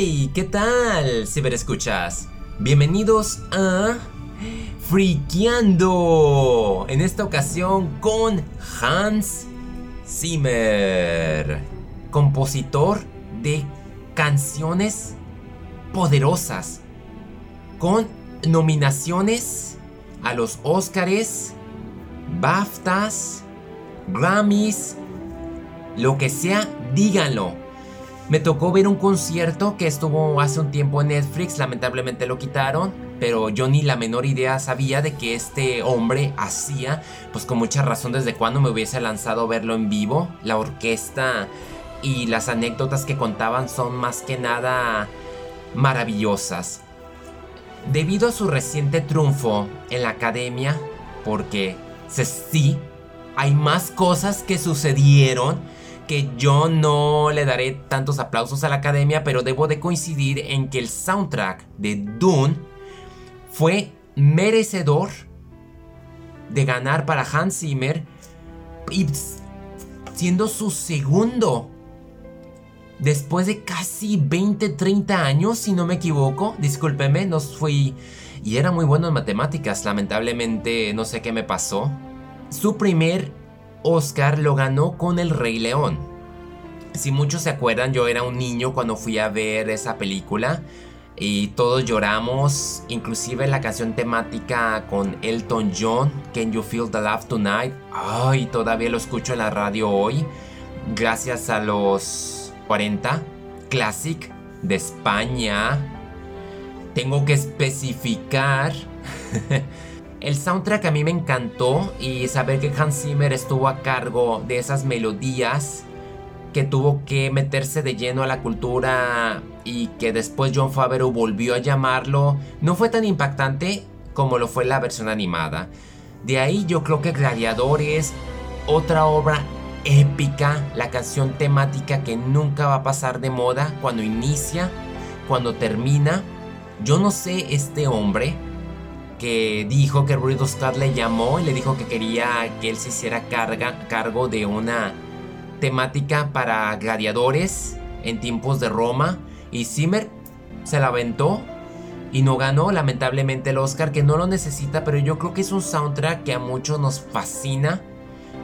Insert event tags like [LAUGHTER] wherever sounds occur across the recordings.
Hey, ¿qué tal, ciberescuchas? Bienvenidos a Friqueando. En esta ocasión con Hans Zimmer, compositor de canciones poderosas, con nominaciones a los Oscars, BAFTAs, Grammys, lo que sea, díganlo me tocó ver un concierto que estuvo hace un tiempo en Netflix, lamentablemente lo quitaron, pero yo ni la menor idea sabía de que este hombre hacía, pues con mucha razón desde cuando me hubiese lanzado a verlo en vivo. La orquesta y las anécdotas que contaban son más que nada maravillosas. Debido a su reciente triunfo en la academia, porque sí, hay más cosas que sucedieron que yo no le daré tantos aplausos a la academia, pero debo de coincidir en que el soundtrack de Dune fue merecedor de ganar para Hans Zimmer siendo su segundo después de casi 20, 30 años, si no me equivoco. Discúlpeme, no fui y era muy bueno en matemáticas, lamentablemente no sé qué me pasó. Su primer Oscar lo ganó con El Rey León. Si muchos se acuerdan, yo era un niño cuando fui a ver esa película y todos lloramos, inclusive la canción temática con Elton John, Can You Feel the Love Tonight. Ay, todavía lo escucho en la radio hoy, gracias a los 40 Classic de España. Tengo que especificar [LAUGHS] El soundtrack a mí me encantó y saber que Hans Zimmer estuvo a cargo de esas melodías que tuvo que meterse de lleno a la cultura y que después John Favreau volvió a llamarlo, no fue tan impactante como lo fue la versión animada. De ahí yo creo que Gladiador es otra obra épica, la canción temática que nunca va a pasar de moda cuando inicia, cuando termina. Yo no sé este hombre, que dijo que Ridley Scott le llamó y le dijo que quería que él se hiciera carga, cargo de una temática para gladiadores en tiempos de Roma y Zimmer se la aventó y no ganó lamentablemente el Oscar que no lo necesita pero yo creo que es un soundtrack que a muchos nos fascina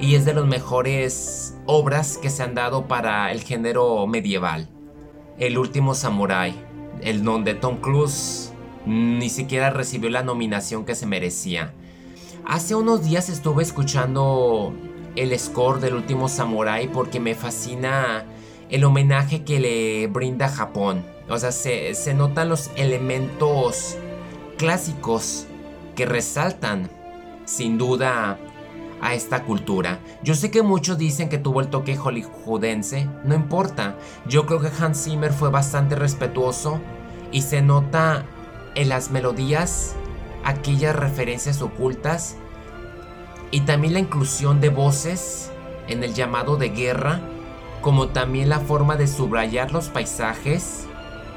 y es de las mejores obras que se han dado para el género medieval. El último samurai, el donde Tom Cruise ni siquiera recibió la nominación que se merecía. Hace unos días estuve escuchando el score del último Samurai porque me fascina el homenaje que le brinda Japón. O sea, se, se notan los elementos clásicos que resaltan sin duda a esta cultura. Yo sé que muchos dicen que tuvo el toque hollywoodense, no importa. Yo creo que Hans Zimmer fue bastante respetuoso y se nota en las melodías aquellas referencias ocultas y también la inclusión de voces en el llamado de guerra, como también la forma de subrayar los paisajes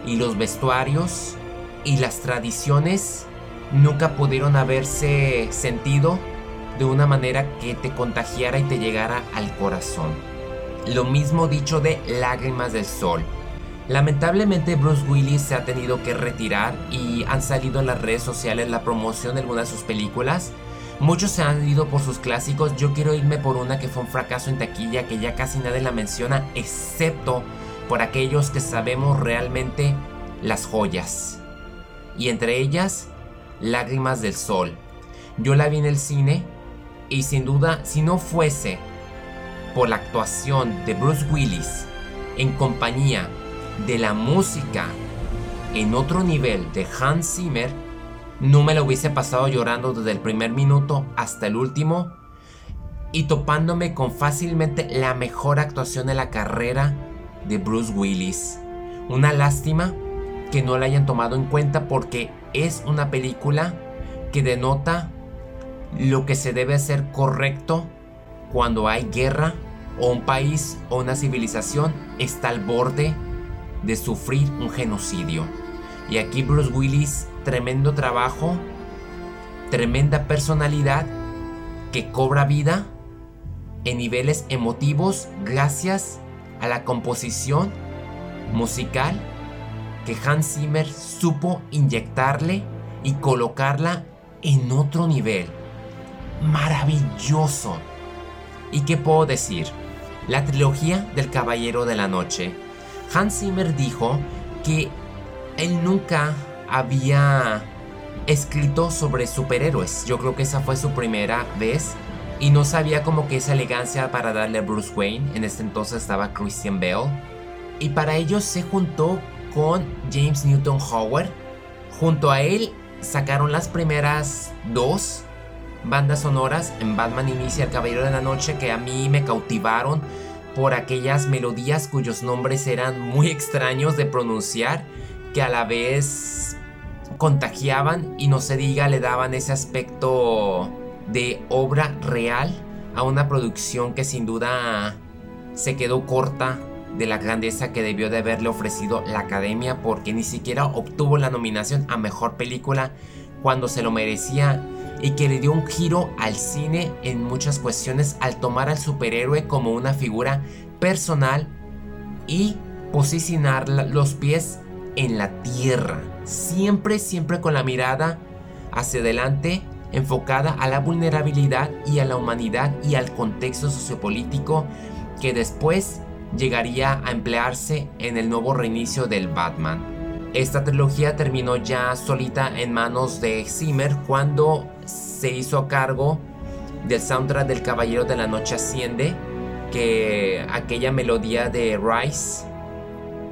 y los vestuarios y las tradiciones nunca pudieron haberse sentido de una manera que te contagiara y te llegara al corazón. Lo mismo dicho de Lágrimas del Sol. Lamentablemente Bruce Willis se ha tenido que retirar y han salido en las redes sociales la promoción de algunas de sus películas. Muchos se han ido por sus clásicos, yo quiero irme por una que fue un fracaso en taquilla que ya casi nadie la menciona, excepto por aquellos que sabemos realmente las joyas. Y entre ellas, Lágrimas del Sol. Yo la vi en el cine y sin duda, si no fuese por la actuación de Bruce Willis en compañía de la música en otro nivel de Hans Zimmer, no me lo hubiese pasado llorando desde el primer minuto hasta el último y topándome con fácilmente la mejor actuación de la carrera de Bruce Willis. Una lástima que no la hayan tomado en cuenta porque es una película que denota lo que se debe hacer correcto cuando hay guerra o un país o una civilización está al borde de sufrir un genocidio. Y aquí Bruce Willis, tremendo trabajo, tremenda personalidad que cobra vida en niveles emotivos gracias a la composición musical que Hans Zimmer supo inyectarle y colocarla en otro nivel. Maravilloso. ¿Y qué puedo decir? La trilogía del Caballero de la Noche. Hans Zimmer dijo que él nunca había escrito sobre superhéroes. Yo creo que esa fue su primera vez. Y no sabía como que esa elegancia para darle a Bruce Wayne. En este entonces estaba Christian Bale. Y para ello se juntó con James Newton Howard. Junto a él sacaron las primeras dos bandas sonoras en Batman Inicia el Caballero de la Noche que a mí me cautivaron por aquellas melodías cuyos nombres eran muy extraños de pronunciar, que a la vez contagiaban y no se diga le daban ese aspecto de obra real a una producción que sin duda se quedó corta de la grandeza que debió de haberle ofrecido la academia porque ni siquiera obtuvo la nominación a mejor película cuando se lo merecía y que le dio un giro al cine en muchas cuestiones al tomar al superhéroe como una figura personal y posicionar los pies en la tierra, siempre, siempre con la mirada hacia adelante, enfocada a la vulnerabilidad y a la humanidad y al contexto sociopolítico que después llegaría a emplearse en el nuevo reinicio del Batman. Esta trilogía terminó ya solita en manos de Zimmer cuando se hizo cargo del soundtrack del Caballero de la Noche Asciende, que aquella melodía de Rice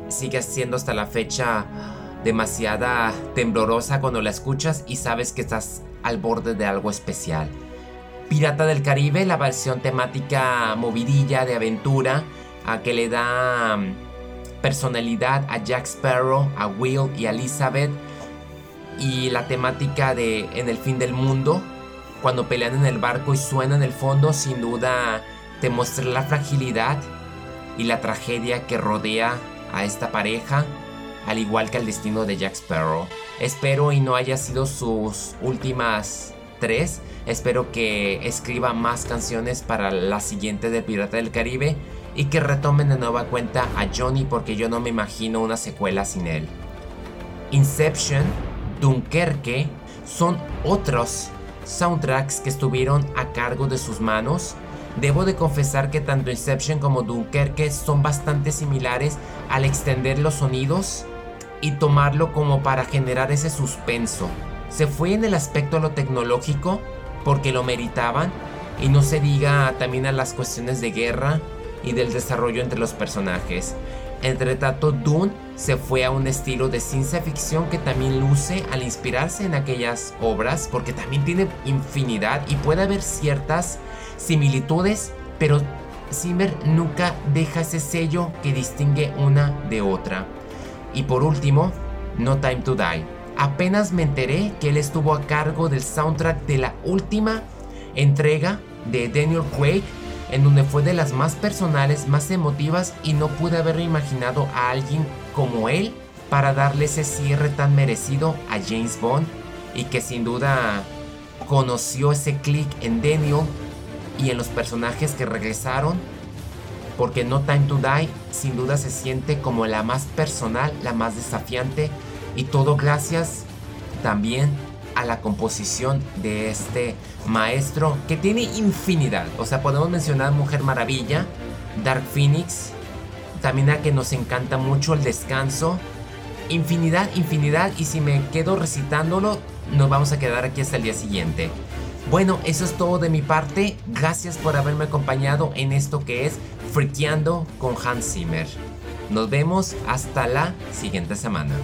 sigue siendo hasta la fecha demasiada temblorosa cuando la escuchas y sabes que estás al borde de algo especial. Pirata del Caribe, la versión temática movidilla de aventura, a que le da personalidad a Jack Sparrow, a Will y a Elizabeth. Y la temática de En el fin del mundo, cuando pelean en el barco y suena en el fondo, sin duda te muestra la fragilidad y la tragedia que rodea a esta pareja, al igual que el destino de Jack Sparrow. Espero y no haya sido sus últimas tres. Espero que escriba más canciones para la siguiente de Pirata del Caribe y que retomen de nueva cuenta a Johnny porque yo no me imagino una secuela sin él. Inception, Dunkerque son otros soundtracks que estuvieron a cargo de sus manos. Debo de confesar que tanto Inception como Dunkerque son bastante similares al extender los sonidos y tomarlo como para generar ese suspenso. Se fue en el aspecto lo tecnológico porque lo meritaban y no se diga también a las cuestiones de guerra y del desarrollo entre los personajes. Entre tanto, Dune se fue a un estilo de ciencia ficción que también luce al inspirarse en aquellas obras, porque también tiene infinidad y puede haber ciertas similitudes, pero Zimmer nunca deja ese sello que distingue una de otra. Y por último, No Time to Die. Apenas me enteré que él estuvo a cargo del soundtrack de la última entrega de Daniel Craig en donde fue de las más personales, más emotivas y no pude haber imaginado a alguien como él para darle ese cierre tan merecido a James Bond y que sin duda conoció ese click en Daniel y en los personajes que regresaron porque No Time to Die sin duda se siente como la más personal, la más desafiante y todo gracias también a la composición de este maestro que tiene infinidad. O sea, podemos mencionar Mujer Maravilla, Dark Phoenix, también a que nos encanta mucho el descanso. Infinidad, infinidad. Y si me quedo recitándolo, nos vamos a quedar aquí hasta el día siguiente. Bueno, eso es todo de mi parte. Gracias por haberme acompañado en esto que es Friqueando con Hans Zimmer. Nos vemos hasta la siguiente semana.